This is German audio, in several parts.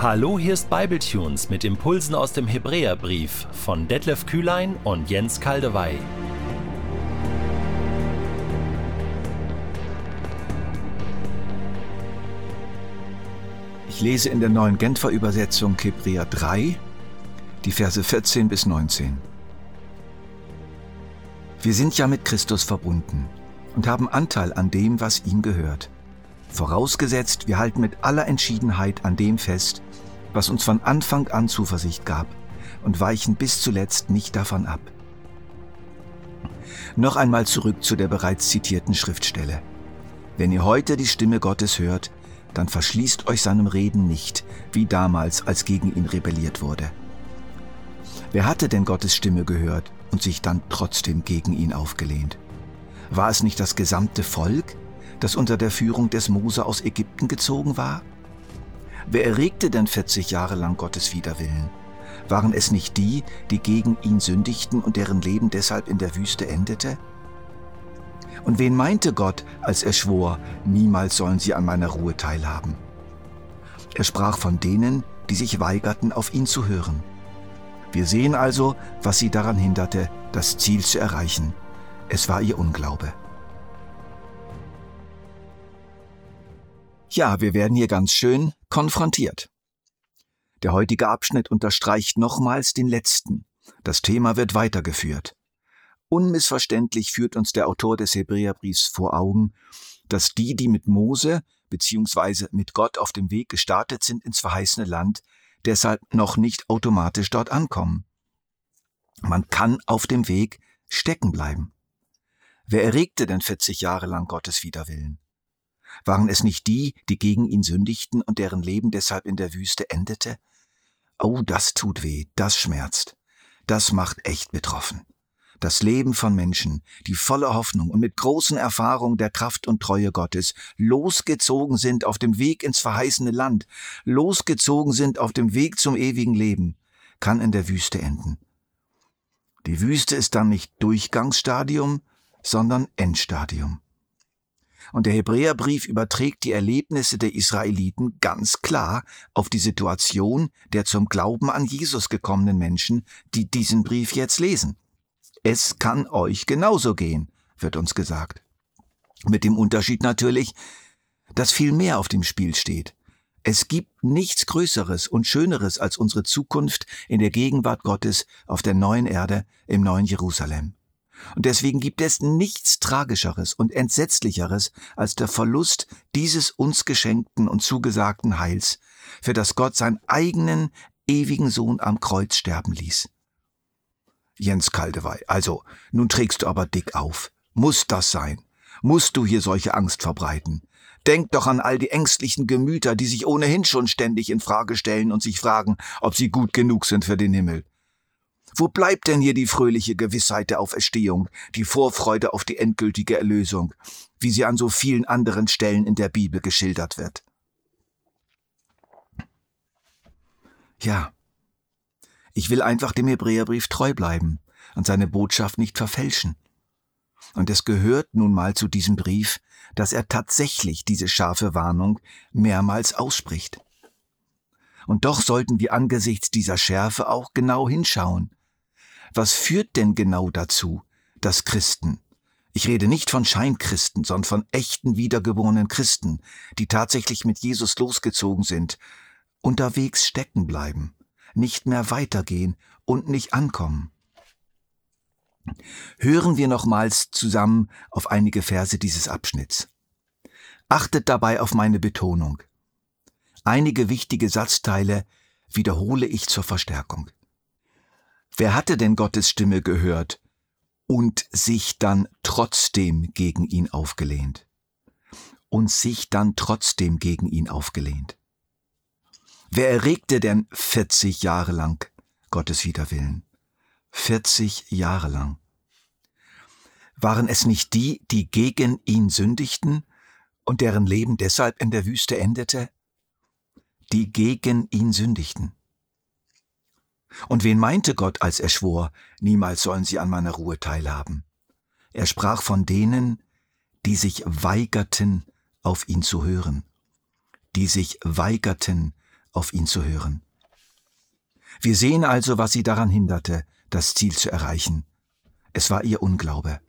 Hallo, hier ist Bibletunes mit Impulsen aus dem Hebräerbrief von Detlef Kühlein und Jens Kaldewey. Ich lese in der neuen Genfer Übersetzung Hebräer 3, die Verse 14 bis 19. Wir sind ja mit Christus verbunden und haben Anteil an dem, was ihm gehört. Vorausgesetzt, wir halten mit aller Entschiedenheit an dem fest, was uns von Anfang an Zuversicht gab und weichen bis zuletzt nicht davon ab. Noch einmal zurück zu der bereits zitierten Schriftstelle. Wenn ihr heute die Stimme Gottes hört, dann verschließt euch seinem Reden nicht, wie damals, als gegen ihn rebelliert wurde. Wer hatte denn Gottes Stimme gehört und sich dann trotzdem gegen ihn aufgelehnt? War es nicht das gesamte Volk, das unter der Führung des Mose aus Ägypten gezogen war? Wer erregte denn 40 Jahre lang Gottes Widerwillen? Waren es nicht die, die gegen ihn sündigten und deren Leben deshalb in der Wüste endete? Und wen meinte Gott, als er schwor, niemals sollen sie an meiner Ruhe teilhaben? Er sprach von denen, die sich weigerten, auf ihn zu hören. Wir sehen also, was sie daran hinderte, das Ziel zu erreichen. Es war ihr Unglaube. Ja, wir werden hier ganz schön konfrontiert. Der heutige Abschnitt unterstreicht nochmals den letzten. Das Thema wird weitergeführt. Unmissverständlich führt uns der Autor des Hebräerbriefs vor Augen, dass die, die mit Mose bzw. mit Gott auf dem Weg gestartet sind ins verheißene Land, deshalb noch nicht automatisch dort ankommen. Man kann auf dem Weg stecken bleiben. Wer erregte denn 40 Jahre lang Gottes Widerwillen? Waren es nicht die, die gegen ihn sündigten und deren Leben deshalb in der Wüste endete? Oh, das tut weh, das schmerzt. Das macht echt betroffen. Das Leben von Menschen, die voller Hoffnung und mit großen Erfahrungen der Kraft und Treue Gottes losgezogen sind auf dem Weg ins verheißene Land, losgezogen sind auf dem Weg zum ewigen Leben, kann in der Wüste enden. Die Wüste ist dann nicht Durchgangsstadium, sondern Endstadium. Und der Hebräerbrief überträgt die Erlebnisse der Israeliten ganz klar auf die Situation der zum Glauben an Jesus gekommenen Menschen, die diesen Brief jetzt lesen. Es kann euch genauso gehen, wird uns gesagt. Mit dem Unterschied natürlich, dass viel mehr auf dem Spiel steht. Es gibt nichts Größeres und Schöneres als unsere Zukunft in der Gegenwart Gottes auf der neuen Erde im neuen Jerusalem. Und deswegen gibt es nichts Tragischeres und Entsetzlicheres als der Verlust dieses uns geschenkten und zugesagten Heils, für das Gott seinen eigenen ewigen Sohn am Kreuz sterben ließ. Jens Kaldewey, also, nun trägst du aber dick auf. Muss das sein? Musst du hier solche Angst verbreiten? Denk doch an all die ängstlichen Gemüter, die sich ohnehin schon ständig in Frage stellen und sich fragen, ob sie gut genug sind für den Himmel. Wo bleibt denn hier die fröhliche Gewissheit der Auferstehung, die Vorfreude auf die endgültige Erlösung, wie sie an so vielen anderen Stellen in der Bibel geschildert wird? Ja, ich will einfach dem Hebräerbrief treu bleiben und seine Botschaft nicht verfälschen. Und es gehört nun mal zu diesem Brief, dass er tatsächlich diese scharfe Warnung mehrmals ausspricht. Und doch sollten wir angesichts dieser Schärfe auch genau hinschauen, was führt denn genau dazu, dass Christen, ich rede nicht von Scheinchristen, sondern von echten wiedergeborenen Christen, die tatsächlich mit Jesus losgezogen sind, unterwegs stecken bleiben, nicht mehr weitergehen und nicht ankommen. Hören wir nochmals zusammen auf einige Verse dieses Abschnitts. Achtet dabei auf meine Betonung. Einige wichtige Satzteile wiederhole ich zur Verstärkung. Wer hatte denn Gottes Stimme gehört und sich dann trotzdem gegen ihn aufgelehnt? Und sich dann trotzdem gegen ihn aufgelehnt? Wer erregte denn 40 Jahre lang Gottes Widerwillen? 40 Jahre lang. Waren es nicht die, die gegen ihn sündigten und deren Leben deshalb in der Wüste endete? Die gegen ihn sündigten. Und wen meinte Gott, als er schwor, niemals sollen sie an meiner Ruhe teilhaben? Er sprach von denen, die sich weigerten, auf ihn zu hören, die sich weigerten, auf ihn zu hören. Wir sehen also, was sie daran hinderte, das Ziel zu erreichen. Es war ihr Unglaube.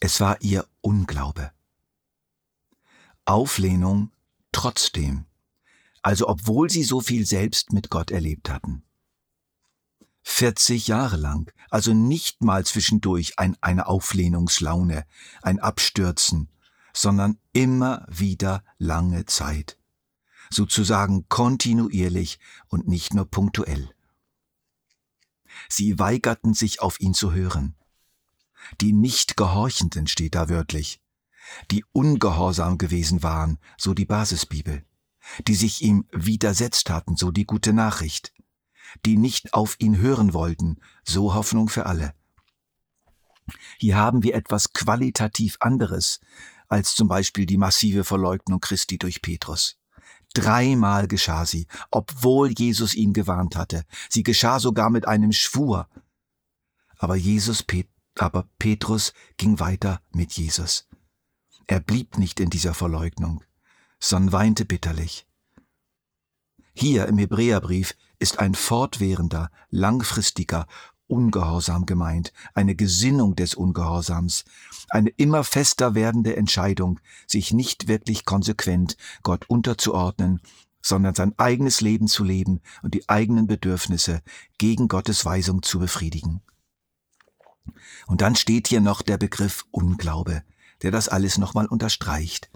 Es war ihr Unglaube. Auflehnung trotzdem, also obwohl sie so viel selbst mit Gott erlebt hatten. 40 Jahre lang, also nicht mal zwischendurch ein, eine Auflehnungslaune, ein Abstürzen, sondern immer wieder lange Zeit. Sozusagen kontinuierlich und nicht nur punktuell. Sie weigerten sich auf ihn zu hören. Die Nicht-Gehorchenden steht da wörtlich. Die ungehorsam gewesen waren, so die Basisbibel. Die sich ihm widersetzt hatten, so die gute Nachricht die nicht auf ihn hören wollten, so Hoffnung für alle. Hier haben wir etwas qualitativ anderes als zum Beispiel die massive Verleugnung Christi durch Petrus. Dreimal geschah sie, obwohl Jesus ihn gewarnt hatte. Sie geschah sogar mit einem Schwur. Aber Jesus, aber Petrus ging weiter mit Jesus. Er blieb nicht in dieser Verleugnung, sondern weinte bitterlich. Hier im Hebräerbrief ist ein fortwährender, langfristiger Ungehorsam gemeint, eine Gesinnung des Ungehorsams, eine immer fester werdende Entscheidung, sich nicht wirklich konsequent Gott unterzuordnen, sondern sein eigenes Leben zu leben und die eigenen Bedürfnisse gegen Gottes Weisung zu befriedigen. Und dann steht hier noch der Begriff Unglaube, der das alles nochmal unterstreicht.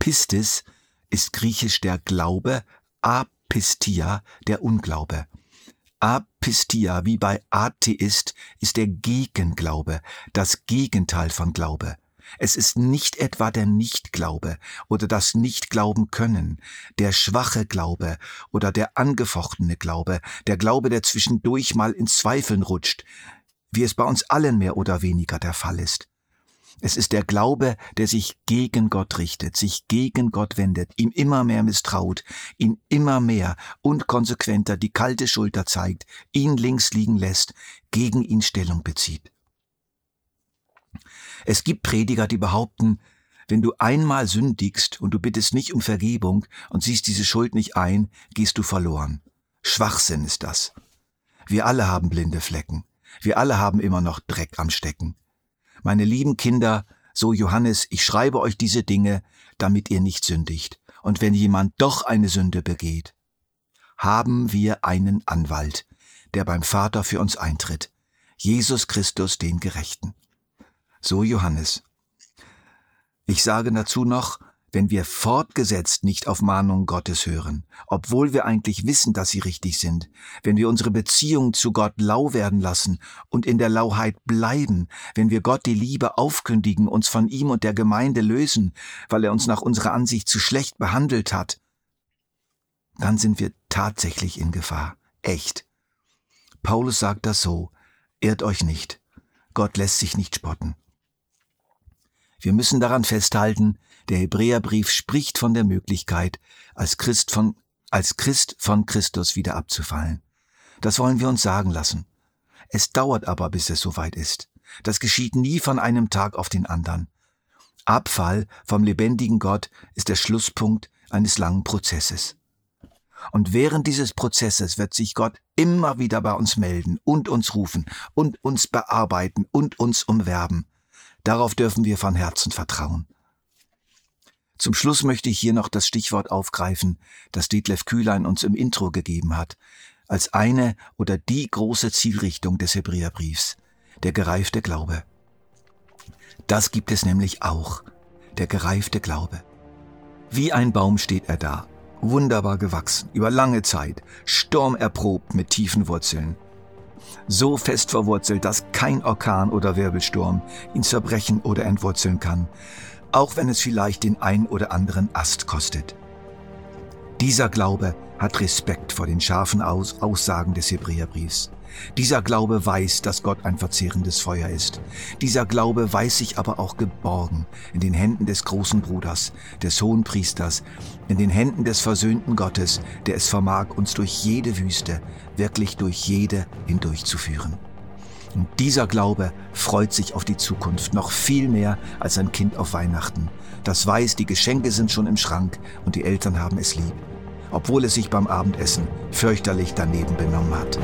Pistis ist griechisch der Glaube, Apistia, der Unglaube. Apistia, wie bei Atheist, ist der Gegenglaube, das Gegenteil von Glaube. Es ist nicht etwa der Nichtglaube oder das Nichtglauben können, der schwache Glaube oder der angefochtene Glaube, der Glaube, der zwischendurch mal in Zweifeln rutscht, wie es bei uns allen mehr oder weniger der Fall ist. Es ist der Glaube, der sich gegen Gott richtet, sich gegen Gott wendet, ihm immer mehr misstraut, ihn immer mehr und konsequenter die kalte Schulter zeigt, ihn links liegen lässt, gegen ihn Stellung bezieht. Es gibt Prediger, die behaupten, wenn du einmal sündigst und du bittest nicht um Vergebung und siehst diese Schuld nicht ein, gehst du verloren. Schwachsinn ist das. Wir alle haben blinde Flecken. Wir alle haben immer noch Dreck am Stecken. Meine lieben Kinder, so Johannes, ich schreibe euch diese Dinge, damit ihr nicht sündigt. Und wenn jemand doch eine Sünde begeht, haben wir einen Anwalt, der beim Vater für uns eintritt, Jesus Christus den Gerechten. So Johannes. Ich sage dazu noch, wenn wir fortgesetzt nicht auf Mahnungen Gottes hören, obwohl wir eigentlich wissen, dass sie richtig sind, wenn wir unsere Beziehung zu Gott lau werden lassen und in der Lauheit bleiben, wenn wir Gott die Liebe aufkündigen, uns von ihm und der Gemeinde lösen, weil er uns nach unserer Ansicht zu schlecht behandelt hat, dann sind wir tatsächlich in Gefahr. Echt. Paulus sagt das so, ehrt euch nicht. Gott lässt sich nicht spotten. Wir müssen daran festhalten, der Hebräerbrief spricht von der Möglichkeit, als Christ von, als Christ von Christus wieder abzufallen. Das wollen wir uns sagen lassen. Es dauert aber, bis es soweit ist. Das geschieht nie von einem Tag auf den anderen. Abfall vom lebendigen Gott ist der Schlusspunkt eines langen Prozesses. Und während dieses Prozesses wird sich Gott immer wieder bei uns melden und uns rufen und uns bearbeiten und uns umwerben. Darauf dürfen wir von Herzen vertrauen. Zum Schluss möchte ich hier noch das Stichwort aufgreifen, das Detlef Kühlein uns im Intro gegeben hat, als eine oder die große Zielrichtung des Hebräerbriefs, der gereifte Glaube. Das gibt es nämlich auch, der gereifte Glaube. Wie ein Baum steht er da, wunderbar gewachsen, über lange Zeit, sturmerprobt mit tiefen Wurzeln, so fest verwurzelt, dass kein Orkan oder Wirbelsturm ihn zerbrechen oder entwurzeln kann, auch wenn es vielleicht den ein oder anderen Ast kostet. Dieser Glaube hat Respekt vor den scharfen Aus Aussagen des Hebräerbriefs. Dieser Glaube weiß, dass Gott ein verzehrendes Feuer ist. Dieser Glaube weiß sich aber auch geborgen in den Händen des großen Bruders, des hohen Priesters, in den Händen des versöhnten Gottes, der es vermag, uns durch jede Wüste, wirklich durch jede hindurchzuführen. Und dieser Glaube freut sich auf die Zukunft noch viel mehr als ein Kind auf Weihnachten. Das weiß, die Geschenke sind schon im Schrank und die Eltern haben es lieb. obwohl es sich beim Abendessen fürchterlich daneben benommen hat.